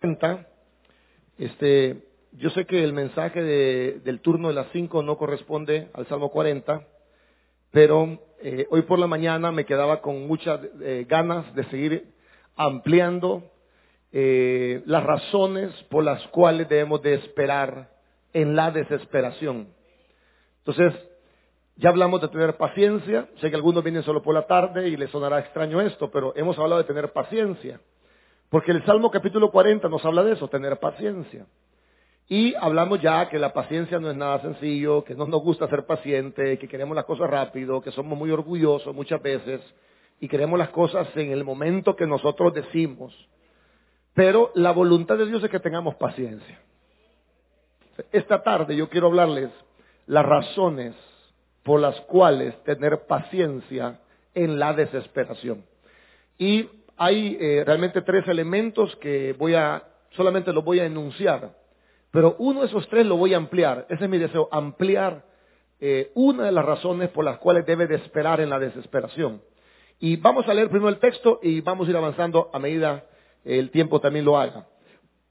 40. Este, yo sé que el mensaje de- del turno de las 5 no corresponde al Salmo 40, pero eh, hoy por la mañana me quedaba con muchas eh, ganas de seguir ampliando eh, las razones por las cuales debemos de esperar en la desesperación. Entonces, ya hablamos de tener paciencia. Sé que algunos vienen solo por la tarde y les sonará extraño esto, pero hemos hablado de tener paciencia. Porque el Salmo capítulo 40 nos habla de eso, tener paciencia. Y hablamos ya que la paciencia no es nada sencillo, que no nos gusta ser paciente, que queremos las cosas rápido, que somos muy orgullosos muchas veces y queremos las cosas en el momento que nosotros decimos. Pero la voluntad de Dios es que tengamos paciencia. Esta tarde yo quiero hablarles las razones por las cuales tener paciencia en la desesperación. Y hay eh, realmente tres elementos que voy a, solamente los voy a enunciar, pero uno de esos tres lo voy a ampliar. Ese es mi deseo, ampliar eh, una de las razones por las cuales debe de esperar en la desesperación. Y vamos a leer primero el texto y vamos a ir avanzando a medida el tiempo también lo haga.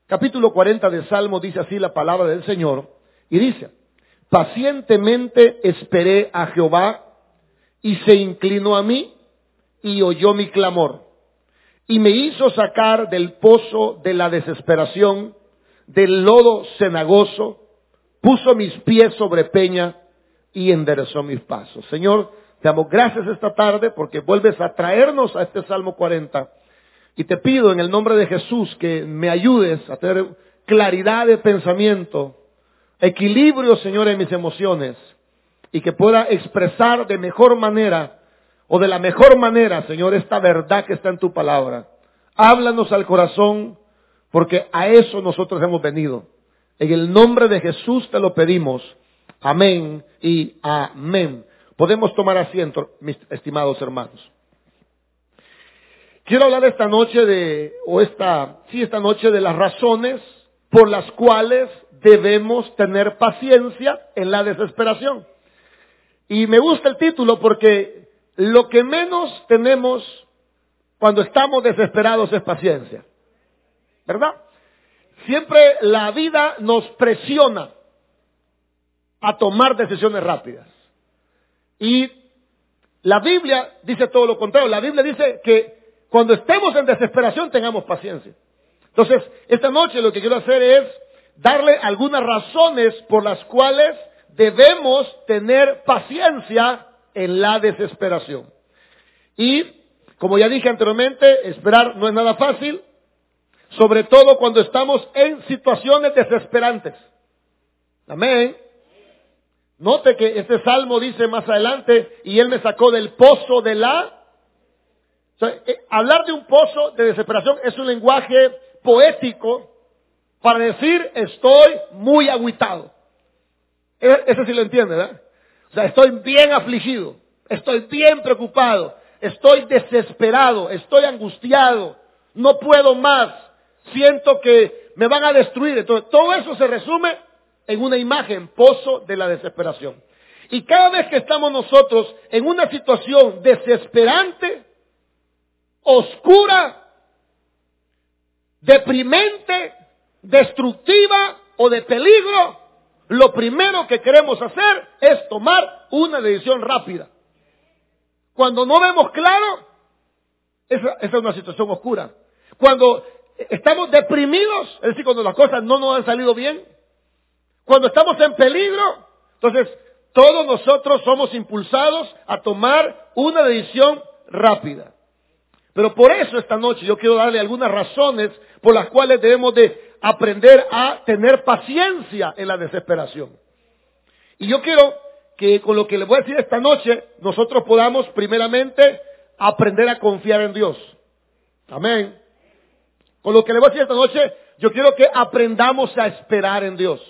Capítulo 40 del Salmo dice así la palabra del Señor y dice, pacientemente esperé a Jehová y se inclinó a mí y oyó mi clamor y me hizo sacar del pozo de la desesperación, del lodo cenagoso, puso mis pies sobre peña y enderezó mis pasos. Señor, te damos gracias esta tarde porque vuelves a traernos a este Salmo 40 y te pido en el nombre de Jesús que me ayudes a tener claridad de pensamiento, equilibrio, Señor, en mis emociones y que pueda expresar de mejor manera o de la mejor manera, Señor, esta verdad que está en tu palabra. Háblanos al corazón porque a eso nosotros hemos venido. En el nombre de Jesús te lo pedimos. Amén y amén. Podemos tomar asiento, mis estimados hermanos. Quiero hablar esta noche de, o esta, sí, esta noche de las razones por las cuales debemos tener paciencia en la desesperación. Y me gusta el título porque lo que menos tenemos cuando estamos desesperados es paciencia. ¿Verdad? Siempre la vida nos presiona a tomar decisiones rápidas. Y la Biblia dice todo lo contrario. La Biblia dice que cuando estemos en desesperación tengamos paciencia. Entonces, esta noche lo que quiero hacer es darle algunas razones por las cuales debemos tener paciencia en la desesperación. Y, como ya dije anteriormente, esperar no es nada fácil, sobre todo cuando estamos en situaciones desesperantes. Amén. Note que este salmo dice más adelante, y él me sacó del pozo de la... Eh, hablar de un pozo de desesperación es un lenguaje poético para decir estoy muy agüitado. E- Eso sí lo entiende, ¿verdad? O sea, estoy bien afligido, estoy bien preocupado, estoy desesperado, estoy angustiado, no puedo más, siento que me van a destruir. Entonces, todo eso se resume en una imagen, pozo de la desesperación. Y cada vez que estamos nosotros en una situación desesperante, oscura, deprimente, destructiva o de peligro, lo primero que queremos hacer es tomar una decisión rápida. Cuando no vemos claro, esa, es una situación oscura. Cuando estamos deprimidos, es decir, cuando las cosas no nos han salido bien, cuando estamos en peligro, entonces todos nosotros somos impulsados a tomar una decisión rápida. Pero por eso esta noche yo quiero darle algunas razones por las cuales debemos de aprender a tener paciencia en la desesperación. Y yo quiero que con lo que les voy a decir esta noche, nosotros podamos primeramente aprender a confiar en Dios. Amén. Con lo que les voy a decir esta noche, yo quiero que aprendamos a esperar en Dios.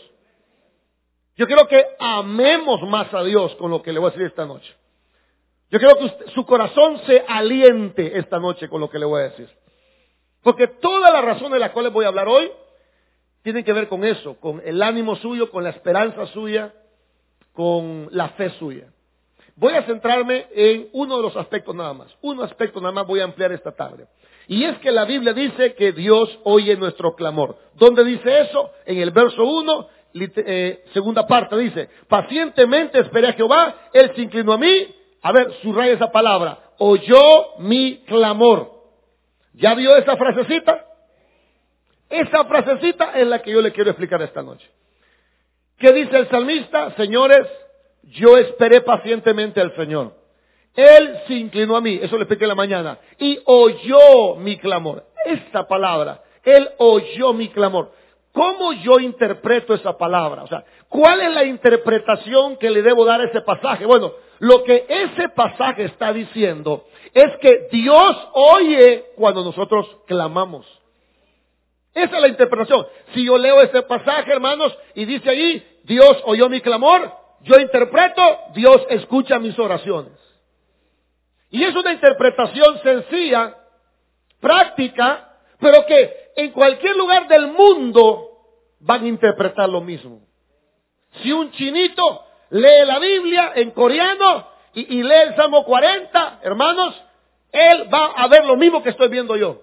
Yo quiero que amemos más a Dios con lo que le voy a decir esta noche. Yo quiero que su corazón se aliente esta noche con lo que le voy a decir. Porque todas las razones de las cuales voy a hablar hoy tienen que ver con eso, con el ánimo suyo, con la esperanza suya, con la fe suya. Voy a centrarme en uno de los aspectos nada más. Un aspecto nada más voy a ampliar esta tarde. Y es que la Biblia dice que Dios oye nuestro clamor. ¿Dónde dice eso? En el verso 1, eh, segunda parte, dice, pacientemente esperé a Jehová, Él se inclinó a mí. A ver, subraya esa palabra. Oyó mi clamor. ¿Ya vio esa frasecita? Esa frasecita es la que yo le quiero explicar esta noche. ¿Qué dice el salmista? Señores, yo esperé pacientemente al Señor. Él se inclinó a mí, eso le expliqué en la mañana, y oyó mi clamor. Esta palabra, Él oyó mi clamor. ¿Cómo yo interpreto esa palabra? O sea, ¿cuál es la interpretación que le debo dar a ese pasaje? Bueno, lo que ese pasaje está diciendo es que Dios oye cuando nosotros clamamos. Esa es la interpretación. Si yo leo este pasaje, hermanos, y dice ahí, Dios oyó mi clamor, yo interpreto, Dios escucha mis oraciones. Y es una interpretación sencilla, práctica, pero que en cualquier lugar del mundo van a interpretar lo mismo. Si un chinito lee la Biblia en coreano y, lee el Salmo 40, hermanos, él va a ver lo mismo que estoy viendo yo.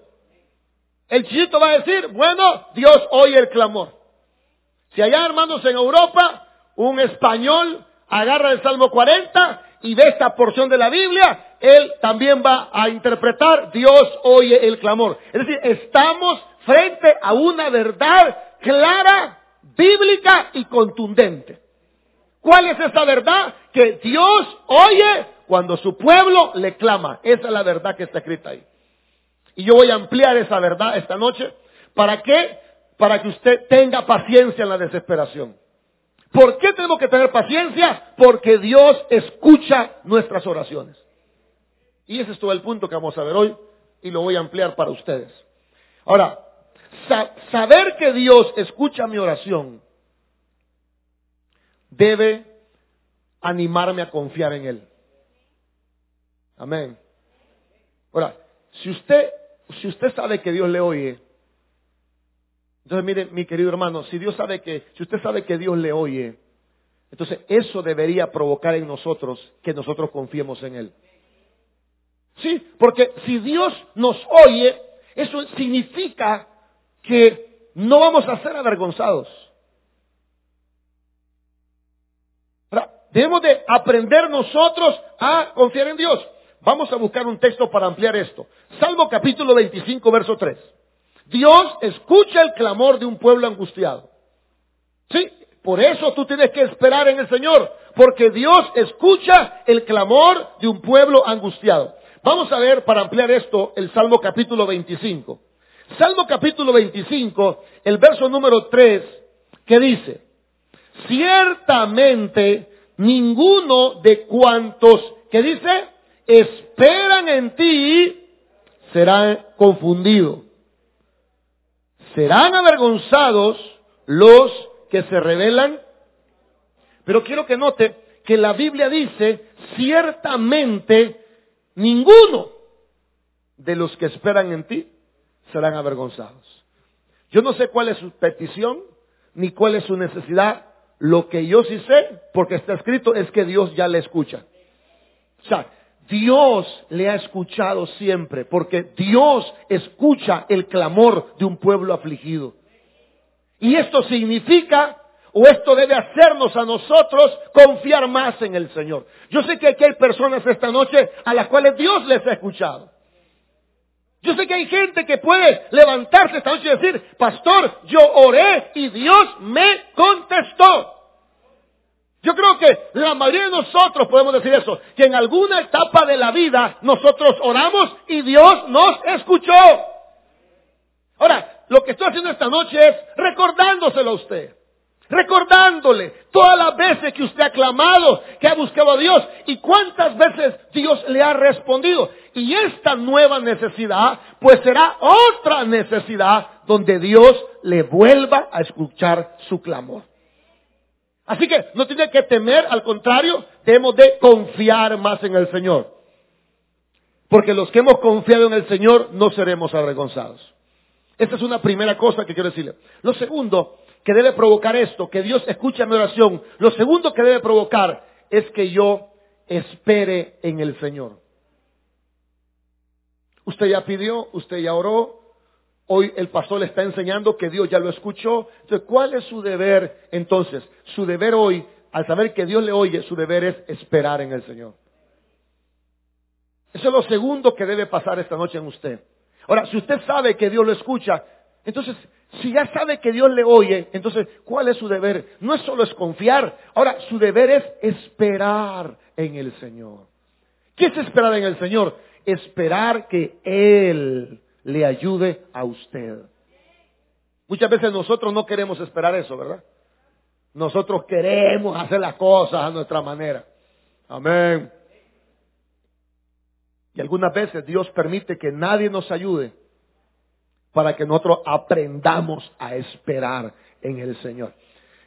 El chinito va a decir, bueno, Dios oye el clamor. Si allá, hermanos, en Europa, un español agarra el Salmo 40 y ve esta porción de la Biblia, él también va a interpretar, Dios oye el clamor. Es decir, estamos frente a una verdad clara, bíblica y contundente. ¿Cuál es esa verdad? Que Dios oye cuando su pueblo le clama. Esa es la verdad que está escrita ahí. Y yo voy a ampliar esa verdad esta noche. ¿Para qué? Para que usted tenga paciencia en la desesperación. ¿Por qué tenemos que tener paciencia? Porque Dios escucha nuestras oraciones. Y ese es todo el punto que vamos a ver hoy y lo voy a ampliar para ustedes. Ahora, saber que Dios escucha mi oración debe animarme a confiar en Él. Amén. Ahora, si usted, si usted sabe que Dios le oye, entonces mire, mi querido hermano, si Dios sabe que, si usted sabe que Dios le oye, entonces eso debería provocar en nosotros que nosotros confiemos en Él. Sí, porque si Dios nos oye, eso significa que no vamos a ser avergonzados. Debemos de aprender nosotros a confiar en Dios. Vamos a buscar un texto para ampliar esto. Salmo capítulo 25, verso 3. Dios escucha el clamor de un pueblo angustiado. Sí, por eso tú tienes que esperar en el Señor, porque Dios escucha el clamor de un pueblo angustiado. Vamos a ver para ampliar esto el Salmo capítulo 25. Salmo capítulo 25, el verso número 3, que dice, ciertamente ninguno de cuantos, que dice, esperan en ti, será confundido serán avergonzados los que se rebelan. Pero quiero que note que la Biblia dice, ciertamente ninguno de los que esperan en ti serán avergonzados. Yo no sé cuál es su petición, ni cuál es su necesidad. Lo que yo sí sé, porque está escrito, es que Dios ya le escucha. O sea, Dios le ha escuchado siempre, porque Dios escucha el clamor de un pueblo afligido. Y esto significa, o esto debe hacernos a nosotros confiar más en el Señor. Yo sé que aquí hay personas esta noche a las cuales Dios les ha escuchado. Yo sé que hay gente que puede levantarse esta noche y decir, pastor, yo oré y Dios me contestó. Yo creo que la mayoría de nosotros podemos decir eso, que en alguna etapa de la vida nosotros oramos y Dios nos escuchó. Ahora, lo que estoy haciendo esta noche es recordándoselo a usted. Recordándole todas las veces que usted ha clamado, que ha buscado a Dios y cuántas veces Dios le ha respondido. Y esta nueva necesidad, pues será otra necesidad donde Dios le vuelva a escuchar su clamor. Así que no tiene que temer, al contrario, debemos de confiar más en el Señor. Porque los que hemos confiado en el Señor no seremos avergonzados. Esta es una primera cosa que quiero decirle. Lo segundo que debe provocar esto, que Dios escuche mi oración, lo segundo que debe provocar es que yo espere en el Señor. Usted ya pidió, usted ya oró, hoy el pastor le está enseñando que Dios ya lo escuchó. Entonces, ¿cuál es su deber entonces? Su deber hoy, al saber que Dios le oye, su deber es esperar en el Señor. Eso es lo segundo que debe pasar esta noche en usted. Ahora, si usted sabe que Dios lo escucha, entonces, si ya sabe que Dios le oye, entonces, ¿cuál es su deber? No es solo es confiar, ahora su deber es esperar en el Señor. ¿Qué es esperar en el Señor? Esperar que Él le ayude a usted. Muchas veces nosotros no queremos esperar eso, ¿verdad? Nosotros queremos hacer las cosas a nuestra manera. Amén. Y algunas veces Dios permite que nadie nos ayude para que nosotros aprendamos a esperar en el Señor.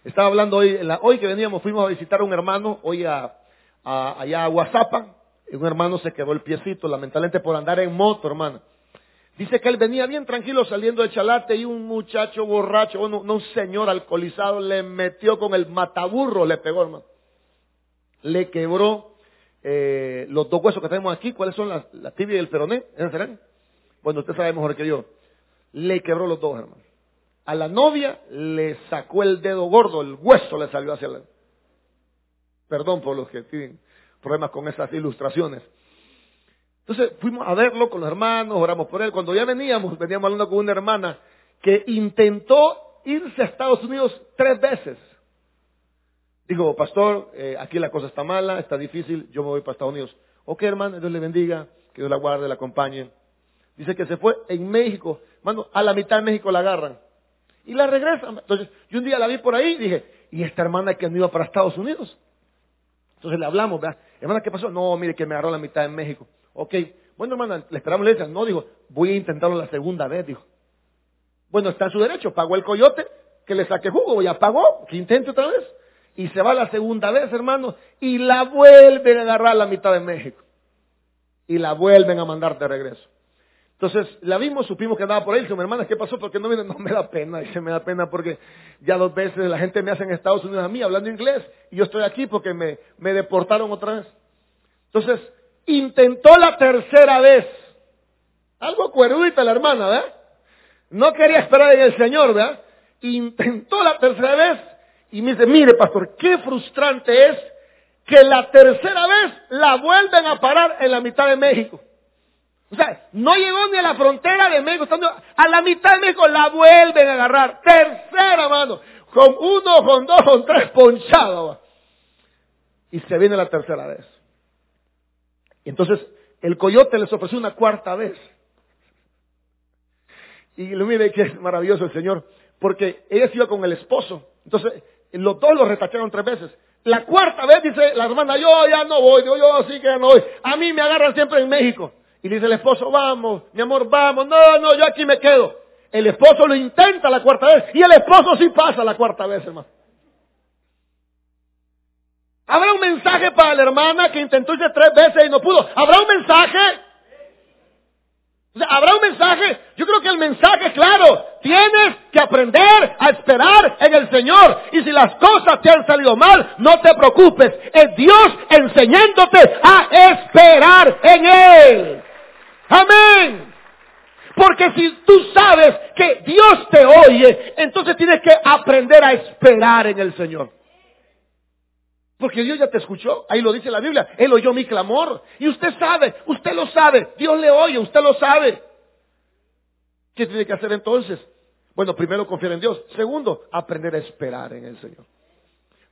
Estaba hablando hoy, hoy que veníamos, fuimos a visitar a un hermano, hoy a, allá a Guasapa, y un hermano se quedó el piecito, lamentablemente por andar en moto, hermano. Dice que él venía bien tranquilo saliendo de Chalate y un muchacho borracho, bueno, un señor alcoholizado, le metió con el mataburro, le pegó, hermano. Le quebró eh, los dos huesos que tenemos aquí, ¿cuáles son la, tibia y el peroné? ¿Esos serán? Bueno, usted sabe mejor que yo. Le quebró los dos, hermano. A la novia le sacó el dedo gordo, el hueso le salió hacia la... Perdón por los que tienen problemas con esas ilustraciones. Entonces fuimos a verlo con los hermanos, oramos por él. Cuando ya veníamos, veníamos hablando con una hermana que intentó irse a Estados Unidos tres veces. Digo, pastor, eh, aquí la cosa está mala, está difícil, yo me voy para Estados Unidos. Ok, hermano, Dios le bendiga, que Dios la guarde, la acompañe. Dice que se fue en México, hermano, a la mitad de México la agarran. Y la regresan. Entonces, yo un día la vi por ahí y dije, ¿y esta hermana que han ido para Estados Unidos? Entonces le hablamos. Hermana, ¿qué pasó? No, mire que me agarró la mitad en México. Ok, bueno, hermana, le esperamos le No, dijo, voy a intentarlo la segunda vez, dijo. Bueno, está en su derecho, pagó el coyote, que le saque jugo, ya pagó, que intente otra vez y se va la segunda vez, hermano, y la vuelven a agarrar a la mitad de México. Y la vuelven a mandar de regreso. Entonces, la vimos, supimos que andaba por ahí. Dice, mi hermana, ¿qué pasó? Porque no no me da pena. Dice, me da pena porque ya dos veces la gente me hace en Estados Unidos a mí hablando inglés y yo estoy aquí porque me, me deportaron otra vez. Entonces, intentó la tercera vez. Algo cuerudita la hermana, ¿verdad? No quería esperar en el Señor, ¿verdad? Intentó la tercera vez y me dice, mire pastor, qué frustrante es que la tercera vez la vuelven a parar en la mitad de México. O sea, no llegó ni a la frontera de México, estando a la mitad de México la vuelven a agarrar. Tercera mano, con uno, con dos, con tres ponchados. Y se viene la tercera vez. Y entonces el coyote les ofreció una cuarta vez. Y lo mire que es maravilloso el Señor, porque ella se iba con el esposo. Entonces los dos lo retacharon tres veces. La cuarta vez dice la hermana, yo ya no voy, yo, yo sí que ya no voy. A mí me agarran siempre en México. Y dice el esposo, vamos, mi amor, vamos. No, no, yo aquí me quedo. El esposo lo intenta la cuarta vez y el esposo sí pasa la cuarta vez, hermano. Habrá un mensaje para la hermana que intentó irse tres veces y no pudo. Habrá un mensaje ¿Habrá un mensaje? Yo creo que el mensaje claro. Tienes que aprender a esperar en el Señor. Y si las cosas te han salido mal, no te preocupes. Es Dios enseñándote a esperar en Él. Amén. Porque si tú sabes que Dios te oye, entonces tienes que aprender a esperar en el Señor. Porque Dios ya te escuchó, ahí lo dice la Biblia, Él oyó mi clamor. Y usted sabe, usted lo sabe, Dios le oye, usted lo sabe. ¿Qué tiene que hacer entonces? Bueno, primero confiar en Dios. Segundo, aprender a esperar en el Señor.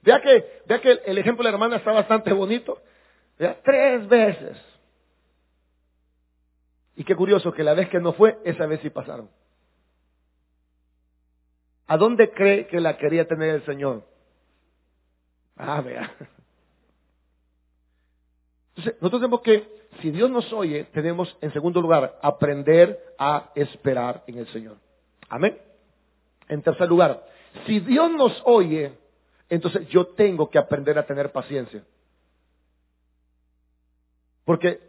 Vea que, vea que el ejemplo de la hermana está bastante bonito. Vea, tres veces. Y qué curioso que la vez que no fue, esa vez sí pasaron. ¿A dónde cree que la quería tener el Señor? Ah, vea. Entonces, nosotros tenemos que, si Dios nos oye, tenemos en segundo lugar, aprender a esperar en el Señor. Amén. En tercer lugar, si Dios nos oye, entonces yo tengo que aprender a tener paciencia. Porque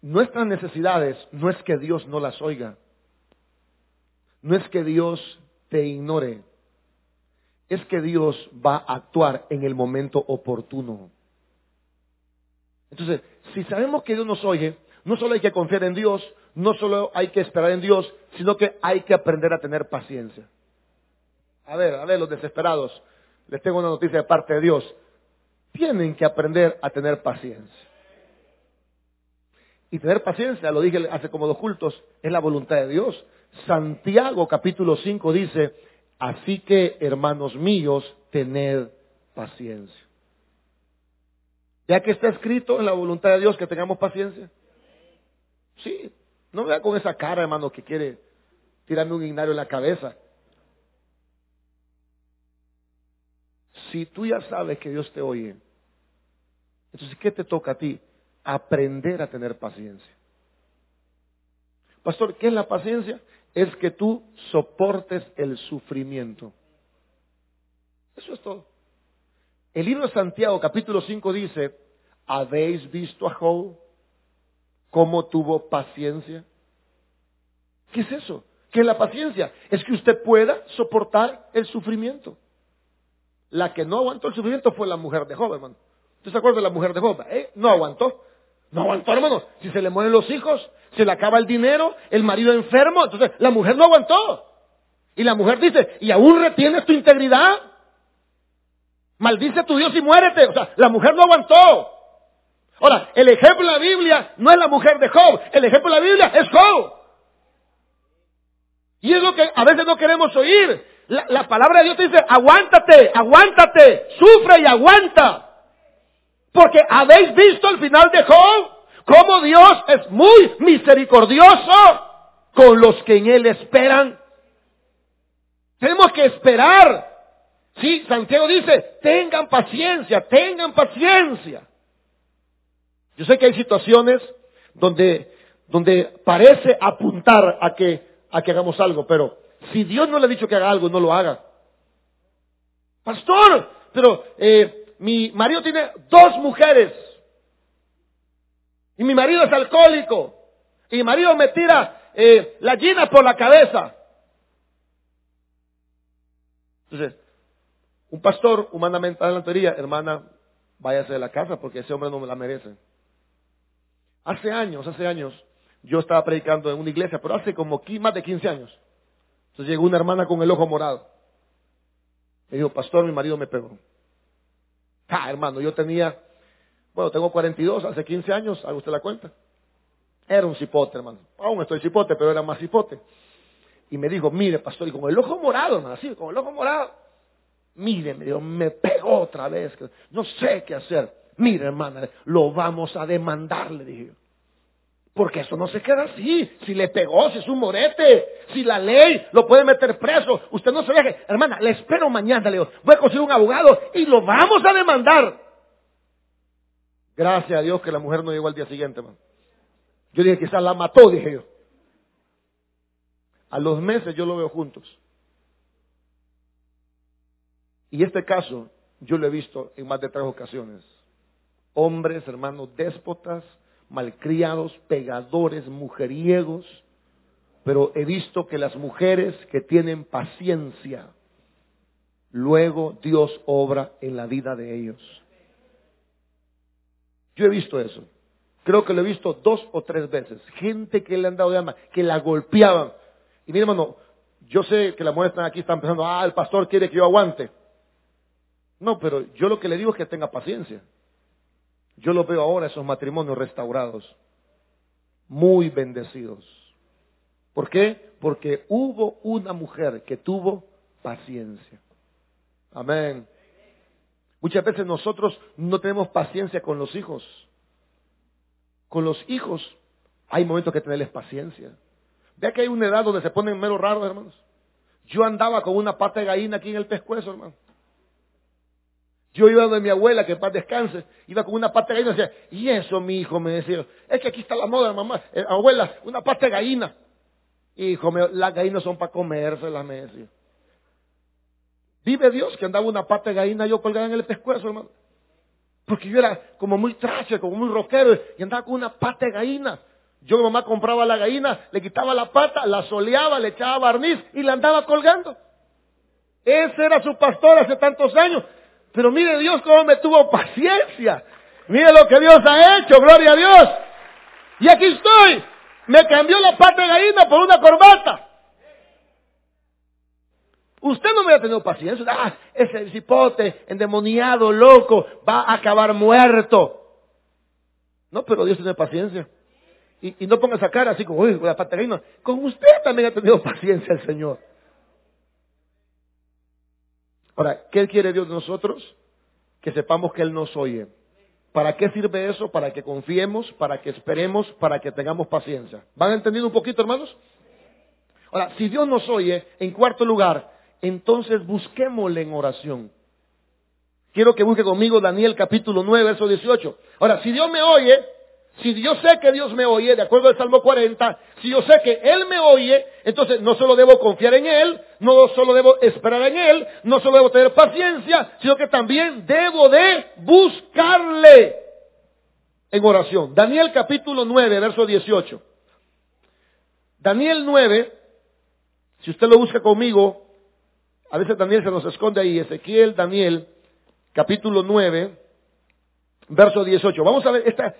nuestras necesidades no es que Dios no las oiga. No es que Dios te ignore es que Dios va a actuar en el momento oportuno. Entonces, si sabemos que Dios nos oye, no solo hay que confiar en Dios, no solo hay que esperar en Dios, sino que hay que aprender a tener paciencia. A ver, a ver, los desesperados, les tengo una noticia de parte de Dios. Tienen que aprender a tener paciencia. Y tener paciencia, lo dije hace como dos cultos, es la voluntad de Dios. Santiago capítulo 5 dice, así que hermanos míos, tened paciencia. Ya que está escrito en la voluntad de Dios que tengamos paciencia. Sí, no me vea con esa cara, hermano, que quiere tirarme un ignario en la cabeza. Si tú ya sabes que Dios te oye, entonces, ¿qué te toca a ti? Aprender a tener paciencia. Pastor, ¿qué es la paciencia? Es que tú soportes el sufrimiento. Eso es todo. El libro de Santiago, capítulo 5, dice, ¿habéis visto a Job cómo tuvo paciencia? ¿Qué es eso? ¿Qué es la paciencia? Es que usted pueda soportar el sufrimiento. La que no aguantó el sufrimiento fue la mujer de Job, hermano. ¿Usted se acuerda de la mujer de Job? ¿Eh? No aguantó. No aguantó, hermano. Si se le mueren los hijos, se le acaba el dinero, el marido enfermo, entonces la mujer no aguantó. Y la mujer dice, ¿y aún retienes tu integridad? Maldice a tu Dios y muérete. O sea, la mujer no aguantó. Ahora, el ejemplo de la Biblia no es la mujer de Job, el ejemplo de la Biblia es Job. Y es lo que a veces no queremos oír. La, palabra de Dios te dice, aguántate, aguántate, sufre y aguanta. Porque habéis visto al final de Job cómo Dios es muy misericordioso con los que en Él esperan. Tenemos que esperar. Sí, Santiago dice, tengan paciencia, tengan paciencia. Yo sé que hay situaciones donde, donde parece apuntar a que, a que hagamos algo, pero si Dios no le ha dicho que haga algo, no lo haga. Pastor, pero eh, mi marido tiene dos mujeres. Y mi marido es alcohólico. Y mi marido me tira eh, la gina por la cabeza. Entonces, un pastor humanamente en la teoría, hermana, váyase de la casa porque ese hombre no me la merece. Hace años, hace años, yo estaba predicando en una iglesia, pero hace como más de 15 años. Entonces llegó una hermana con el ojo morado. Me dijo, pastor, mi marido me pegó. Ah, hermano, yo tenía, bueno, tengo 42, hace 15 años, haga usted la cuenta. Era un cipote, hermano. Aún estoy cipote, pero era más cipote. Y me dijo, mire, pastor, y con el ojo morado, hermano, así, con el ojo morado. Mire, me dijo, me pegó otra vez. No sé qué hacer. Mire, hermana, lo vamos a demandar, le dije Porque eso no se queda así. Si le pegó, si es un morete, si la ley lo puede meter preso, usted no se deje. Hermana, le espero mañana, le digo, voy a conseguir un abogado y lo vamos a demandar. Gracias a Dios que la mujer no llegó al día siguiente, hermano. Yo dije, quizás la mató, dije yo. A los meses yo lo veo juntos. Y este caso yo lo he visto en más de tres ocasiones hombres, hermanos, déspotas, malcriados, pegadores, mujeriegos, pero he visto que las mujeres que tienen paciencia, luego Dios obra en la vida de ellos. Yo he visto eso. Creo que lo he visto dos o tres veces. Gente que le han dado de alma, que la golpeaban. Y mi hermano, yo sé que las mujeres están aquí, están pensando, ah, el pastor quiere que yo aguante. No, pero yo lo que le digo es que tenga paciencia. Yo lo veo ahora, esos matrimonios restaurados, muy bendecidos. ¿Por qué? Porque hubo una mujer que tuvo paciencia. Amén. Muchas veces nosotros no tenemos paciencia con los hijos. Con los hijos hay momentos que tenerles paciencia. Vea que hay una edad donde se ponen mero raros, hermanos. Yo andaba con una pata de gallina aquí en el pescuezo, hermano. Yo iba donde mi abuela, que paz descanse, iba con una pata de gallina y decía, y eso mi hijo me decía, es que aquí está la moda, mamá, eh, abuela, una pata de gallina. Hijo mío, las gallinas son para comérselas, me decía. Vive Dios que andaba una pata de gallina yo colgada en el pescuezo, hermano. Porque yo era como muy trache, como muy rockero, y andaba con una pata de gallina. Yo mi mamá compraba la gallina, le quitaba la pata, la soleaba, le echaba barniz y la andaba colgando. Ese era su pastor hace tantos años. Pero mire Dios cómo me tuvo paciencia. Mire lo que Dios ha hecho, gloria a Dios. Y aquí estoy. Me cambió la pata de por una corbata. Usted no me ha tenido paciencia. Ah, ese cipote endemoniado, loco, va a acabar muerto. No, pero Dios tiene paciencia. Y, no ponga esa cara así como, uy, con la pata de gallina. Con usted también ha tenido paciencia el Señor. Ahora, ¿qué quiere Dios de nosotros? Que sepamos que Él nos oye. ¿Para qué sirve eso? Para que confiemos, para que esperemos, para que tengamos paciencia. ¿Van entendiendo un poquito, hermanos? Ahora, si Dios nos oye, en cuarto lugar, entonces busquémosle en oración. Quiero que busque conmigo Daniel capítulo 9, verso 18. Ahora, si Dios me oye, si yo sé que Dios me oye, de acuerdo al Salmo 40, si yo sé que Él me oye, entonces no solo debo confiar en Él, no solo debo esperar en Él, no solo debo tener paciencia, sino que también debo de buscarle en oración. Daniel capítulo 9, verso 18. Daniel 9, si usted lo busca conmigo, a veces Daniel se nos esconde ahí, Ezequiel, Daniel, capítulo 9, verso 18. Vamos a ver, esta,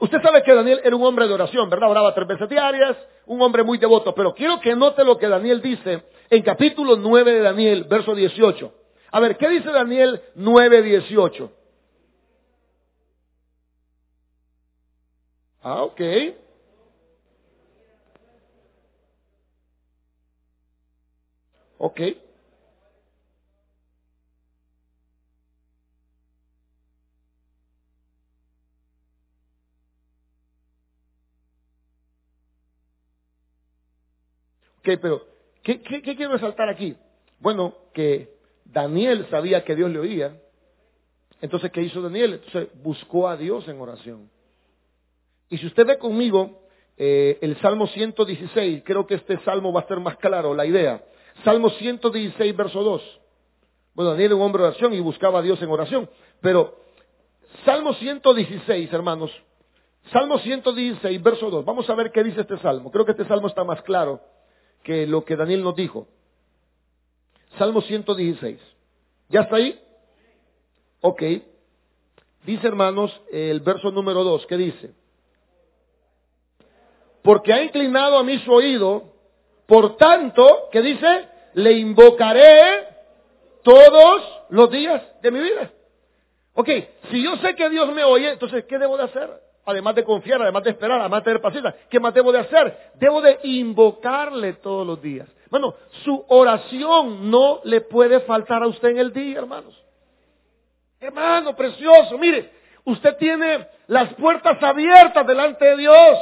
usted sabe que Daniel era un hombre de oración, ¿verdad? Oraba tres veces diarias, un hombre muy devoto, pero quiero que note lo que Daniel dice en capítulo 9 de Daniel, verso 18. A ver, ¿qué dice Daniel 9, 18? Ah, ok. Ok. Pero ¿qué, quiero resaltar aquí? Bueno, que Daniel sabía que Dios le oía. Entonces, ¿qué hizo Daniel? Entonces, buscó a Dios en oración. Y si usted ve conmigo eh, el Salmo 116, creo que este salmo va a ser más claro la idea. Salmo 116, verso 2. Bueno, Daniel era un hombre de oración y buscaba a Dios en oración. Pero Salmo 116, hermanos. Salmo 116, verso 2. Vamos a ver qué dice este salmo. Creo que este salmo está más claro que lo que Daniel nos dijo. Salmo 116. ¿Ya está ahí? Ok. Dice, hermanos, el verso número 2, ¿qué dice? Porque ha inclinado a mí su oído, por tanto, ¿qué dice? Le invocaré todos los días de mi vida. Ok, si yo sé que Dios me oye, entonces, ¿qué debo de hacer? Además de confiar, además de esperar, además de tener paciencia, ¿qué más debo de hacer? Debo de invocarle todos los días. Bueno, su oración no le puede faltar a usted en el día, hermanos. Hermano precioso, mire, usted tiene las puertas abiertas delante de Dios.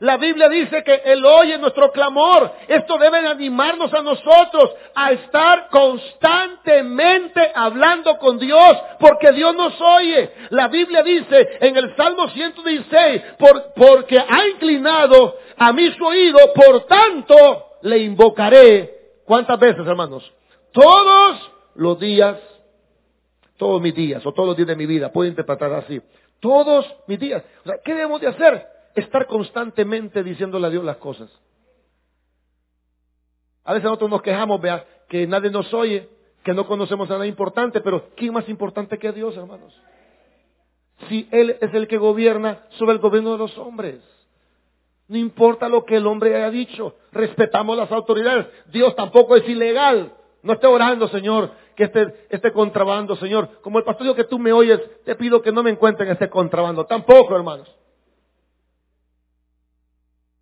La Biblia dice que Él oye nuestro clamor. Esto debe animarnos a nosotros a estar constantemente hablando con Dios, porque Dios nos oye. La Biblia dice en el Salmo 116, porque ha inclinado a mí su oído, por tanto le invocaré. ¿Cuántas veces, hermanos? Todos los días, todos mis días, o todos los días de mi vida, puedo interpretar así. Todos mis días. ¿qué debemos de hacer? Estar constantemente diciéndole a Dios las cosas. A veces nosotros nos quejamos, vea, que nadie nos oye, que no conocemos a nada importante, pero ¿quién más importante que Dios, hermanos? Si Él es el que gobierna sobre el gobierno de los hombres. No importa lo que el hombre haya dicho, respetamos las autoridades. Dios tampoco es ilegal. No esté orando, Señor, que esté, este contrabando, Señor. Como el pastor dijo que tú me oyes, te pido que no me encuentren este contrabando. Tampoco, hermanos.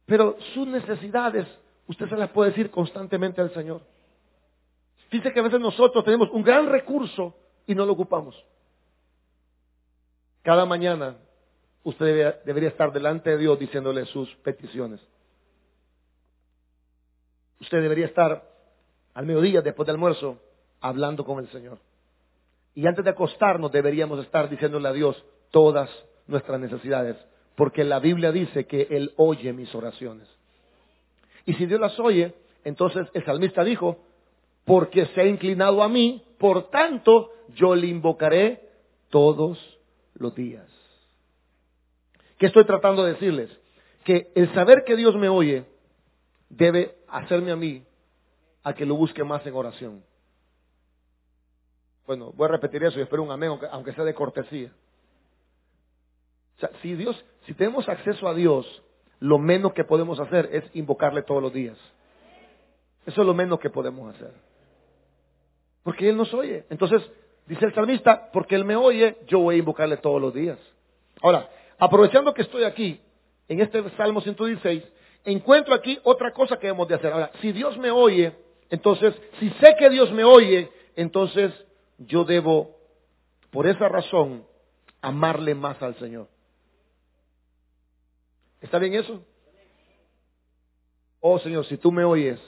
Pero sus necesidades, usted se las puede decir constantemente al Señor. Dice que a veces nosotros tenemos un gran recurso y no lo ocupamos. Cada mañana usted debería, estar delante de Dios diciéndole sus peticiones. Usted debería estar al mediodía, después del almuerzo, hablando con el Señor. Y antes de acostarnos deberíamos estar diciéndole a Dios todas nuestras necesidades porque la Biblia dice que Él oye mis oraciones. Y si Dios las oye, entonces el salmista dijo, porque se ha inclinado a mí, por tanto yo le invocaré todos los días. ¿Qué estoy tratando de decirles? Que el saber que Dios me oye debe hacerme a mí a que lo busque más en oración. Bueno, voy a repetir eso y espero un amén, aunque sea de cortesía. O sea, si Dios, si tenemos acceso a Dios, lo menos que podemos hacer es invocarle todos los días. Eso es lo menos que podemos hacer. Porque Él nos oye. Entonces, dice el salmista, porque Él me oye, yo voy a invocarle todos los días. Ahora, aprovechando que estoy aquí, en este Salmo 116, encuentro aquí otra cosa que debemos de hacer. Ahora, si Dios me oye, entonces, si sé que Dios me oye, entonces yo debo, por esa razón, amarle más al Señor. ¿Está bien eso? Oh Señor, si tú me oyes,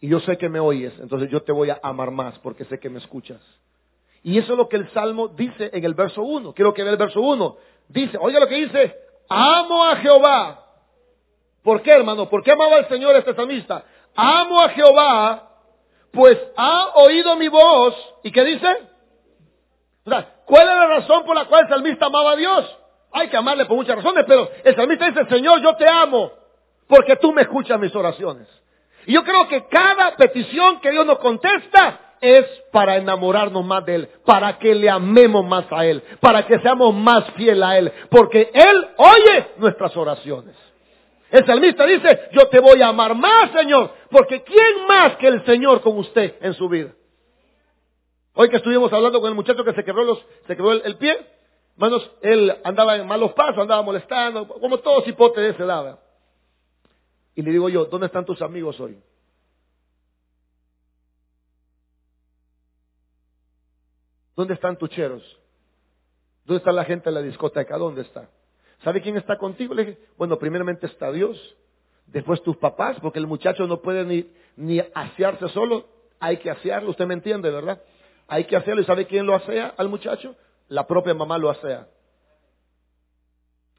y yo sé que me oyes, entonces yo te voy a amar más porque sé que me escuchas. Y eso es lo que el Salmo dice en el verso 1. Quiero que vea el verso 1. Dice, oiga lo que dice, amo a Jehová. ¿Por qué, hermano? ¿Por qué amaba al Señor este salmista? Amo a Jehová, pues ha oído mi voz. ¿Y qué dice? O sea, ¿cuál es la razón por la cual el salmista amaba a Dios? Hay que amarle por muchas razones, pero el salmista dice, Señor, yo te amo, porque tú me escuchas mis oraciones. Y yo creo que cada petición que Dios nos contesta es para enamorarnos más de Él, para que le amemos más a Él, para que seamos más fieles a Él, porque Él oye nuestras oraciones. El salmista dice, yo te voy a amar más, Señor, porque ¿quién más que el Señor con usted en su vida? Hoy que estuvimos hablando con el muchacho que se quebró, los, se quebró el, pie, hermanos, él andaba en malos pasos, andaba molestando, como todos hipotes de esa edad. Y le digo yo, ¿dónde están tus amigos hoy? ¿Dónde están tus cheros? ¿Dónde está la gente en la discoteca? ¿Dónde está? ¿Sabe quién está contigo? Le dije, bueno, primeramente está Dios, después tus papás, porque el muchacho no puede ni, ni asearse solo, hay que asearlo, usted me entiende, ¿verdad? Hay que hacerlo, ¿y sabe quién lo asea al muchacho? La propia mamá lo asea.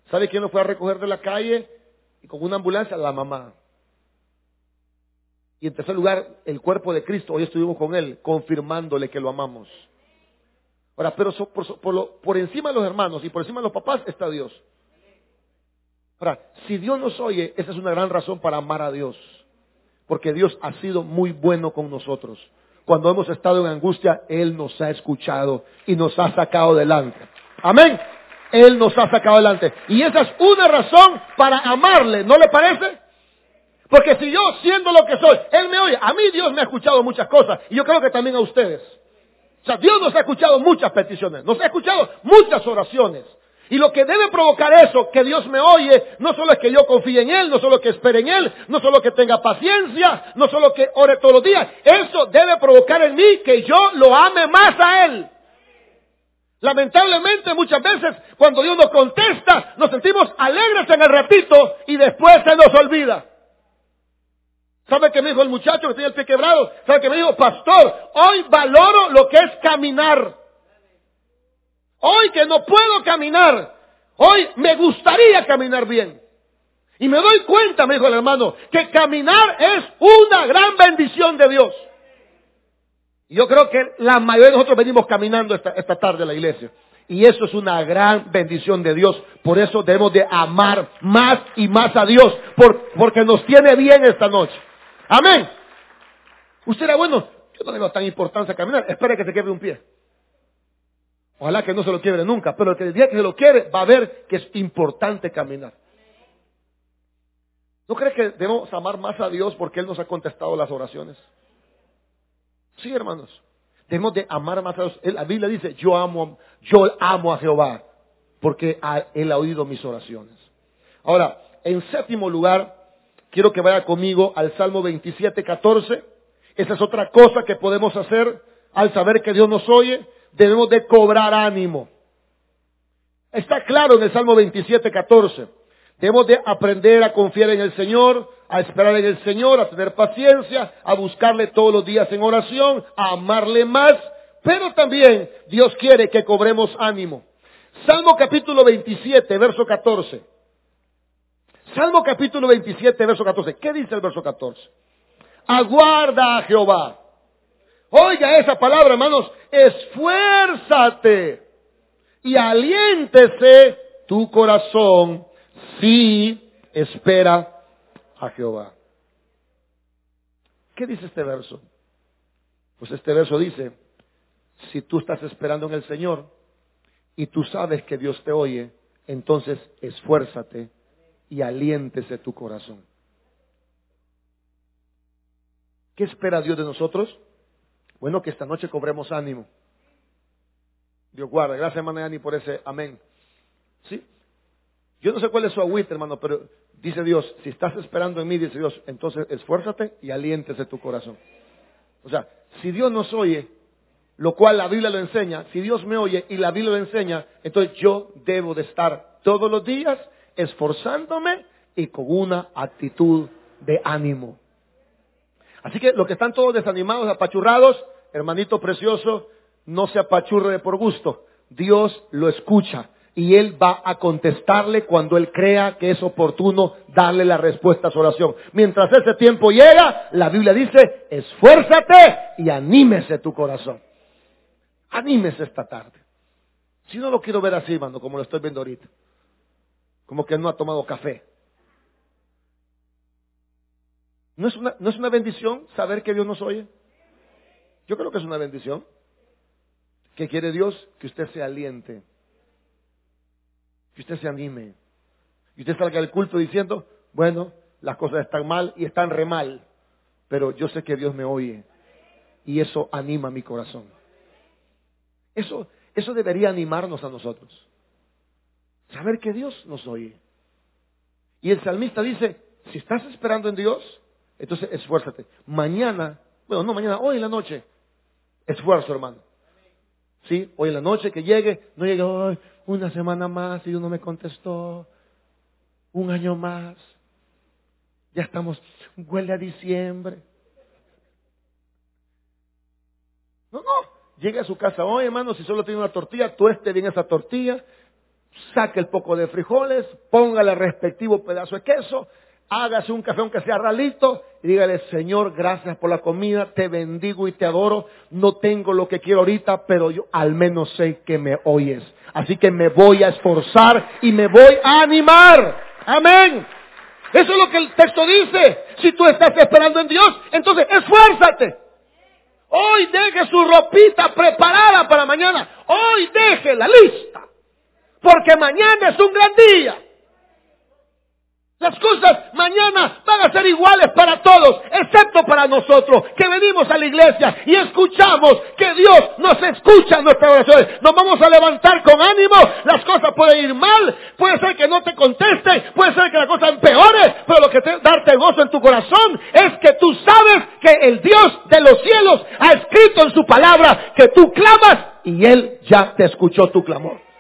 ¿Sabe quién lo fue a recoger de la calle? Y con una ambulancia, la mamá. Y en tercer lugar, el cuerpo de Cristo, hoy estuvimos con él, confirmándole que lo amamos. Ahora, pero por, por encima de los hermanos y por encima de los papás está Dios. Ahora, si Dios nos oye, esa es una gran razón para amar a Dios. Porque Dios ha sido muy bueno con nosotros. Cuando hemos estado en angustia, Él nos ha escuchado y nos ha sacado adelante. Amén. Él nos ha sacado adelante. Y esa es una razón para amarle, ¿no le parece? Porque si yo, siendo lo que soy, Él me oye, a mí Dios me ha escuchado muchas cosas y yo creo que también a ustedes. O sea, Dios nos ha escuchado muchas peticiones, nos ha escuchado muchas oraciones. Y lo que debe provocar eso, que Dios me oye, no solo es que yo confíe en Él, no solo que espere en Él, no solo que tenga paciencia, no solo que ore todos los días. Eso debe provocar en mí que yo lo ame más a Él. Lamentablemente muchas veces cuando Dios nos contesta nos sentimos alegres en el ratito y después se nos olvida. ¿Sabe qué me dijo el muchacho que tiene el pie quebrado? ¿Sabe qué me dijo? Pastor, hoy valoro lo que es caminar. Hoy que no puedo caminar, hoy me gustaría caminar bien. Y me doy cuenta, me dijo el hermano, que caminar es una gran bendición de Dios. Yo creo que la mayoría de nosotros venimos caminando esta, esta tarde a la iglesia. Y eso es una gran bendición de Dios. Por eso debemos de amar más y más a Dios, porque nos tiene bien esta noche. Amén. Usted era bueno, yo no le doy tan importancia caminar, espere que se quiebre un pie. Ojalá que no se lo quiebre nunca, pero el día que se lo quiere va a ver que es importante caminar. ¿No cree que debemos amar más a Dios porque Él nos ha contestado las oraciones? Sí, hermanos. Debemos de amar más a Dios. La Biblia dice, yo amo, yo amo a Jehová porque Él ha oído mis oraciones. Ahora, en séptimo lugar, quiero que vaya conmigo al Salmo 27, 14. Esa es otra cosa que podemos hacer al saber que Dios nos oye debemos de cobrar ánimo. Está claro en el Salmo 27, 14. Debemos de aprender a confiar en el Señor, a esperar en el Señor, a tener paciencia, a buscarle todos los días en oración, a amarle más, pero también Dios quiere que cobremos ánimo. Salmo capítulo 27, verso 14. Salmo capítulo 27, verso 14. ¿Qué dice el verso 14? Aguarda a Jehová Oiga esa palabra, hermanos, esfuérzate y aliéntese tu corazón si espera a Jehová. ¿Qué dice este verso? Pues este verso dice, si tú estás esperando en el Señor y tú sabes que Dios te oye, entonces esfuérzate y aliéntese tu corazón. ¿Qué espera Dios de nosotros? Bueno, que esta noche cobremos ánimo. Dios guarda. Gracias, hermana Ani, por ese amén. ¿Sí? Yo no sé cuál es su agüita, hermano, pero dice Dios, si estás esperando en mí, dice Dios, entonces esfuérzate y aliéntese tu corazón. O sea, si Dios nos oye, lo cual la Biblia lo enseña, si Dios me oye y la Biblia lo enseña, entonces yo debo de estar todos los días esforzándome y con una actitud de ánimo. Así que los que están todos desanimados, apachurrados, hermanito precioso, no se apachurre por gusto. Dios lo escucha y Él va a contestarle cuando Él crea que es oportuno darle la respuesta a su oración. Mientras ese tiempo llega, la Biblia dice, esfuérzate y anímese tu corazón. Anímese esta tarde. Si no lo quiero ver así, hermano, como lo estoy viendo ahorita. Como que no ha tomado café. ¿No es, una, ¿No es una bendición saber que Dios nos oye? Yo creo que es una bendición. ¿Qué quiere Dios? Que usted se aliente. Que usted se anime. Y usted salga del culto diciendo, bueno, las cosas están mal y están re mal. Pero yo sé que Dios me oye. Y eso anima mi corazón. Eso, eso debería animarnos a nosotros. Saber que Dios nos oye. Y el salmista dice, si estás esperando en Dios, entonces esfuérzate. Mañana, bueno, no mañana, hoy en la noche, esfuerzo, hermano. ¿Sí? Hoy en la noche que llegue, no llegue hoy, una semana más y Dios no me contestó, un año más. Ya estamos, huele a diciembre. No, no. Llegue a su casa hoy, hermano, si solo tiene una tortilla, tueste bien esa tortilla, saque el poco de frijoles, póngale el respectivo pedazo de queso, hágase un café aunque sea ralito y dígale, Señor, gracias por la comida, te bendigo y te adoro. No tengo lo que quiero ahorita, pero yo al menos sé que me oyes. Así que me voy a esforzar y me voy a animar. Amén. Eso es lo que el texto dice. Si tú estás esperando en Dios, entonces esfuérzate. Hoy deje su ropita preparada para mañana. Hoy deje la lista. Porque mañana es un gran día. Las cosas mañana van a ser iguales para todos, excepto para nosotros, que venimos a la iglesia y escuchamos que Dios nos escucha en nuestras oraciones. Nos vamos a levantar con ánimo, las cosas pueden ir mal, puede ser que no te conteste, puede ser que las cosas empeoren, pero lo que te darte gozo en tu corazón es que tú sabes que el Dios de los cielos ha escrito en su palabra que tú clamas y Él ya te escuchó tu clamor.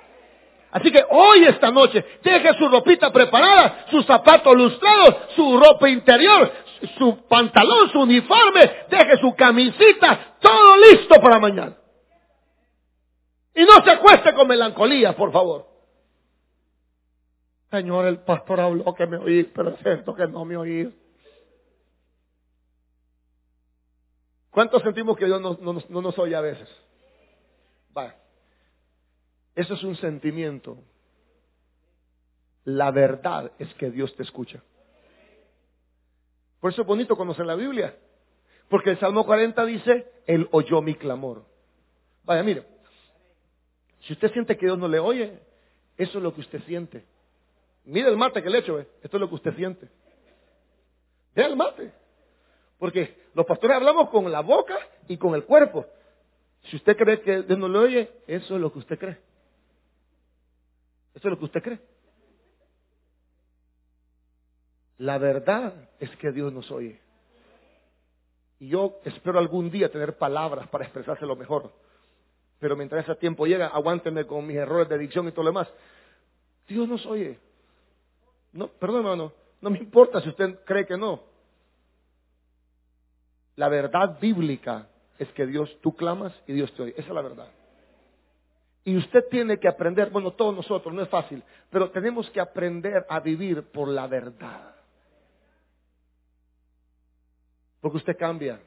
Así que hoy, esta noche, deje su ropita preparada, sus zapatos lustrados, su ropa interior, su pantalón, su uniforme, deje su camisita, todo listo para mañana. Y no se acueste con melancolía, por favor. Señor, el pastor habló que me oí, pero siento que no me oí. ¿Cuántos sentimos que Dios no, no nos oye a veces? Va. Eso es un sentimiento. La verdad es que Dios te escucha. Por eso es bonito conocer la Biblia. Porque el Salmo 40 dice, Él oyó mi clamor. Vaya, mire, si usted siente que Dios no le oye, eso es lo que usted siente. Mire el mate que le echo, esto es lo que usted siente. Vea el mate. Porque los pastores hablamos con la boca y con el cuerpo. Si usted cree que Dios no le oye, eso es lo que usted cree. ¿Eso es lo que usted cree? La verdad es que Dios nos oye. Y yo espero algún día tener palabras para expresárselo mejor. Pero mientras ese tiempo llega, aguánteme con mis errores de dicción y todo lo demás. Dios nos oye. No, perdón, hermano, no me importa si usted cree que no. La verdad bíblica es que Dios, tú clamas y Dios te oye. Esa es la verdad. Y usted tiene que aprender, bueno, todos nosotros, no es fácil, pero tenemos que aprender a vivir por la verdad. Porque usted cambia.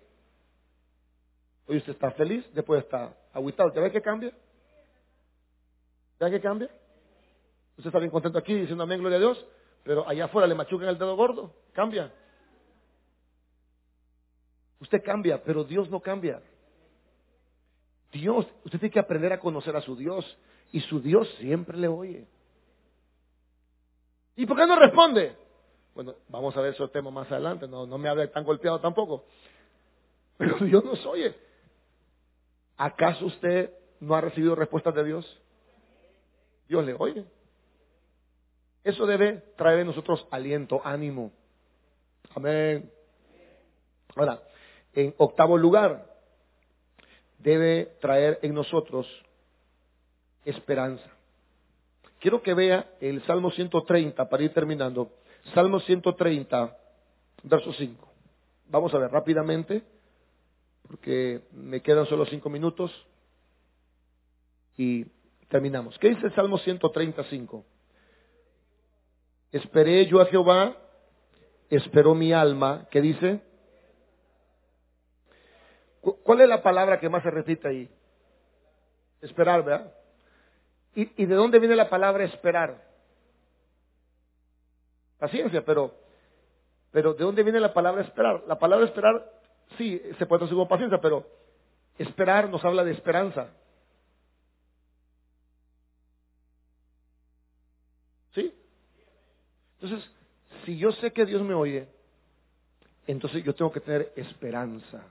Hoy usted está feliz, después está aguitado. ¿Ya ve que cambia? ¿Ya que cambia? Usted está bien contento aquí diciendo amén, gloria a Dios, pero allá afuera le machucan el dedo gordo. Cambia. Usted cambia, pero Dios no cambia. Dios, usted tiene que aprender a conocer a su Dios y su Dios siempre le oye. ¿Y por qué no responde? Bueno, vamos a ver esos temas más adelante, no, no me hable tan golpeado tampoco. Pero Dios nos oye. ¿Acaso usted no ha recibido respuestas de Dios? Dios le oye. Eso debe traer en nosotros aliento, ánimo. Amén. Ahora, en octavo lugar, debe traer en nosotros esperanza. Quiero que vea el Salmo 130 para ir terminando. Salmo 130, verso 5. Vamos a ver rápidamente, porque me quedan solo cinco minutos y terminamos. ¿Qué dice el Salmo 135? Esperé yo a Jehová, esperó mi alma. ¿Qué dice? ¿Cuál es la palabra que más se repite ahí? Esperar, ¿verdad? ¿Y, ¿Y, de dónde viene la palabra esperar? Paciencia, pero, pero ¿de dónde viene la palabra esperar? La palabra esperar, sí, se puede traducir como paciencia, pero esperar nos habla de esperanza. ¿Sí? Entonces, si yo sé que Dios me oye, entonces yo tengo que tener esperanza.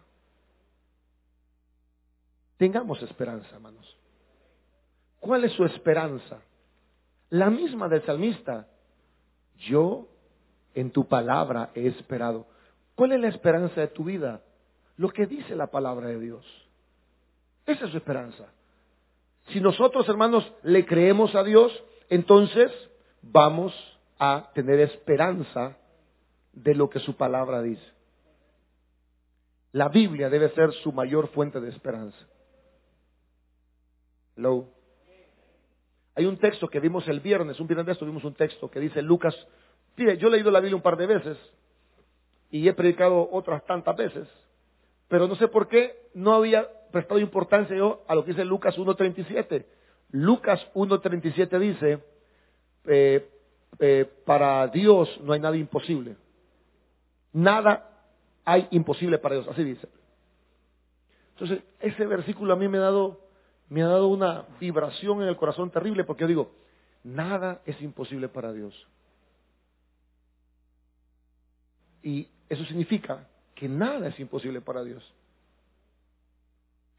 Tengamos esperanza, hermanos. ¿Cuál es su esperanza? La misma del salmista. Yo en tu palabra he esperado. ¿Cuál es la esperanza de tu vida? Lo que dice la palabra de Dios. Esa es su esperanza. Si nosotros, hermanos, le creemos a Dios, entonces vamos a tener esperanza de lo que su palabra dice. La Biblia debe ser su mayor fuente de esperanza. Hello. Hay un texto que vimos el viernes, un viernes de esto vimos un texto que dice Lucas. Mire, yo he leído la Biblia un par de veces y he predicado otras tantas veces, pero no sé por qué no había prestado importancia yo a lo que dice Lucas 1.37. Lucas 1.37 dice, eh, eh, para Dios no hay nada imposible. Nada hay imposible para Dios, así dice. Entonces, ese versículo a mí me ha dado me ha dado una vibración en el corazón terrible porque yo digo, nada es imposible para Dios. Y eso significa que nada es imposible para Dios.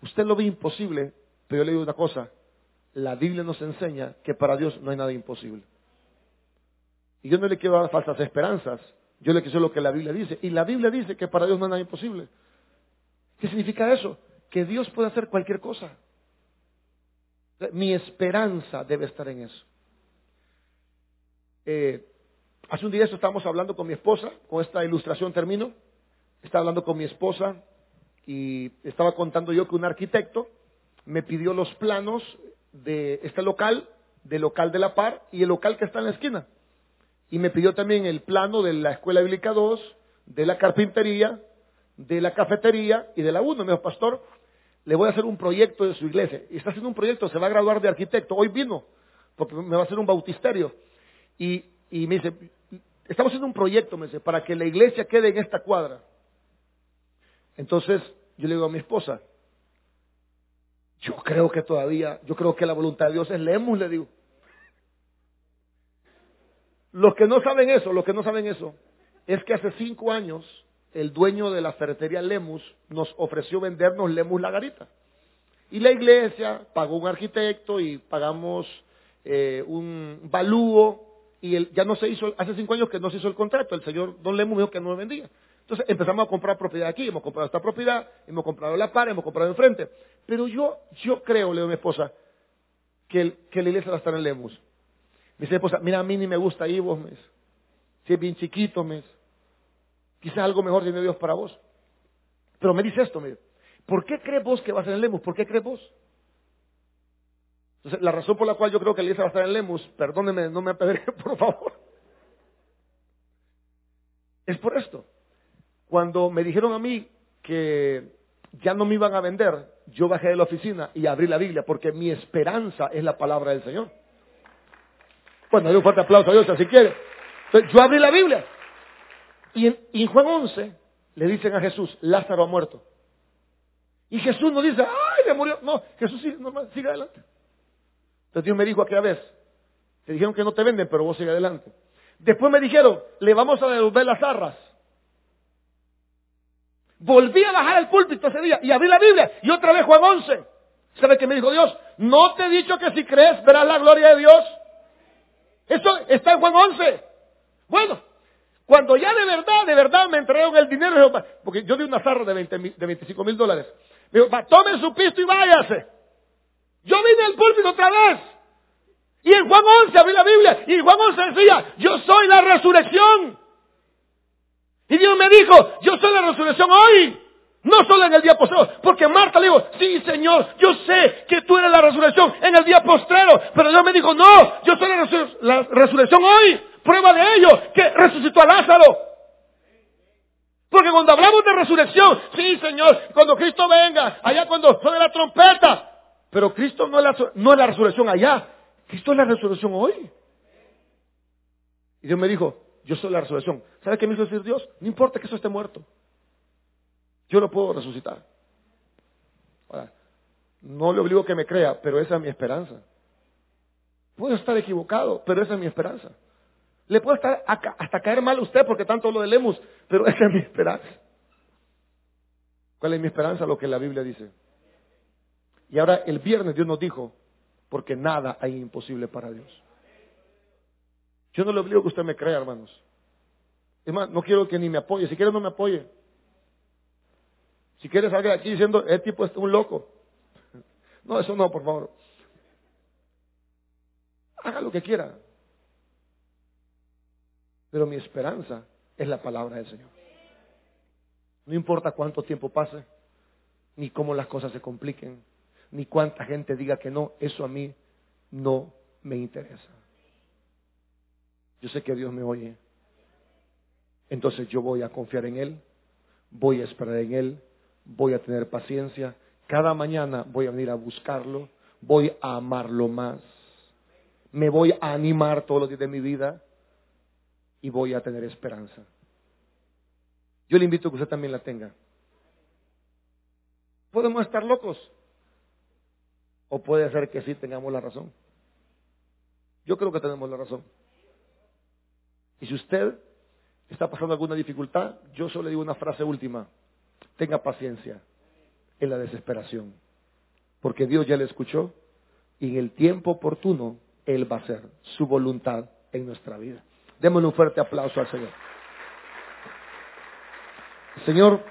Usted lo ve imposible, pero yo le digo una cosa, la Biblia nos enseña que para Dios no hay nada imposible. Y yo no le quiero dar falsas esperanzas, yo le quiero lo que la Biblia dice. Y la Biblia dice que para Dios no hay nada imposible. ¿Qué significa eso? Que Dios puede hacer cualquier cosa. Mi esperanza debe estar en eso. Eh, hace un día estábamos hablando con mi esposa, con esta ilustración termino. Estaba hablando con mi esposa y estaba contando yo que un arquitecto me pidió los planos de este local, del local de la par y el local que está en la esquina. Y me pidió también el plano de la Escuela Bíblica 2, de la carpintería, de la cafetería y de la 1. Me dijo, pastor, le voy a hacer un proyecto de su iglesia. Y está haciendo un proyecto, se va a graduar de arquitecto. Hoy vino, porque me va a hacer un bautisterio. Y, y me dice, estamos haciendo un proyecto, me dice, para que la iglesia quede en esta cuadra. Entonces, yo le digo a mi esposa, yo creo que todavía, yo creo que la voluntad de Dios es leemos, le digo. Los que no saben eso, los que no saben eso, es que hace cinco años el dueño de la ferretería Lemus nos ofreció vendernos Lemus la garita. Y la iglesia pagó un arquitecto y pagamos eh, un balúo y ya no se hizo, hace cinco años que no se hizo el contrato, el señor Don Lemus dijo que no me vendía. Entonces empezamos a comprar propiedad aquí, hemos comprado esta propiedad, hemos comprado la par, hemos comprado enfrente. Pero yo, yo creo, le digo a mi esposa, que, la iglesia va a estar en Lemus. Me dice mi esposa, mira, a mí ni me gusta ahí vos, me Si es bien chiquito, me Quizás algo mejor tiene Dios para vos. Pero me dice esto, mire, ¿por qué crees vos que va a ser en Lemus? ¿Por qué crees vos? Entonces, la razón por la cual yo creo que iglesia va a estar en Lemus, perdóneme, no me apedre, por favor, es por esto. Cuando me dijeron a mí que ya no me iban a vender, yo bajé de la oficina y abrí la Biblia, porque mi esperanza es la palabra del Señor. Bueno, doy un fuerte aplauso a Dios, si quiere. Entonces, yo abrí la Biblia. Y en, Juan 11 le dicen a Jesús, Lázaro ha muerto. Y Jesús no dice, ay, le murió. No, Jesús sigue, sigue adelante. Entonces Dios me dijo aquella vez, te dijeron que no te venden, pero vos sigue adelante. Después me dijeron, le vamos a devolver las arras. Volví a bajar el púlpito ese día y abrí la Biblia y otra vez Juan 11. ¿Sabe qué me dijo Dios? ¿No te he dicho que si crees verás la gloria de Dios? Eso está en Juan 11. Bueno, cuando ya de verdad, de verdad me entregaron el dinero, porque yo di una zarra de, 20, de 25 mil dólares. Me dijo, tome su pisto y váyase. Yo vine al púlpito otra vez. Y en Juan 11 abrí la Biblia y Juan 11 decía, yo soy la resurrección. Y Dios me dijo, yo soy la resurrección hoy. No solo en el día postrero, porque Marta le dijo, sí Señor, yo sé que tú eres la resurrección en el día postrero, pero Dios me dijo, no, yo soy la, resurrección hoy. Prueba de ello, que resucitó a Lázaro. Porque cuando hablamos de resurrección, sí Señor, cuando Cristo venga, allá cuando suene la trompeta, pero Cristo no es, la, resurrección allá, Cristo es la resurrección hoy. Y Dios me dijo, yo soy la resurrección. ¿Sabe qué me hizo decir Dios? No importa que eso esté muerto. Yo lo puedo resucitar. Ahora, no le obligo que me crea, pero esa es mi esperanza. Puedo estar equivocado, pero esa es mi esperanza. Le puede estar hasta caer mal a usted porque tanto lo leemos, pero esa es mi esperanza. ¿Cuál es mi esperanza? Lo que la Biblia dice. Y ahora el viernes Dios nos dijo, porque nada hay imposible para Dios. Yo no le obligo que usted me crea, hermanos. Es más, no quiero que ni me apoye. Si quiere, no me apoye. Si quiere, salga de aquí diciendo, el tipo es un loco. No, eso no, por favor. Haga lo que quiera. Pero mi esperanza es la palabra del Señor. No importa cuánto tiempo pase, ni cómo las cosas se compliquen, ni cuánta gente diga que no, eso a mí no me interesa. Yo sé que Dios me oye. Entonces yo voy a confiar en Él, voy a esperar en Él, voy a tener paciencia. Cada mañana voy a venir a buscarlo, voy a amarlo más. Me voy a animar todos los días de mi vida y voy a tener esperanza. Yo le invito a que usted también la tenga. Podemos estar locos. O puede ser que sí tengamos la razón. Yo creo que tenemos la razón. Y si usted está pasando alguna dificultad, yo solo le digo una frase última. Tenga paciencia en la desesperación. Porque Dios ya le escuchó y en el tiempo oportuno Él va a hacer su voluntad en nuestra vida. Démosle un fuerte aplauso al Señor. Señor,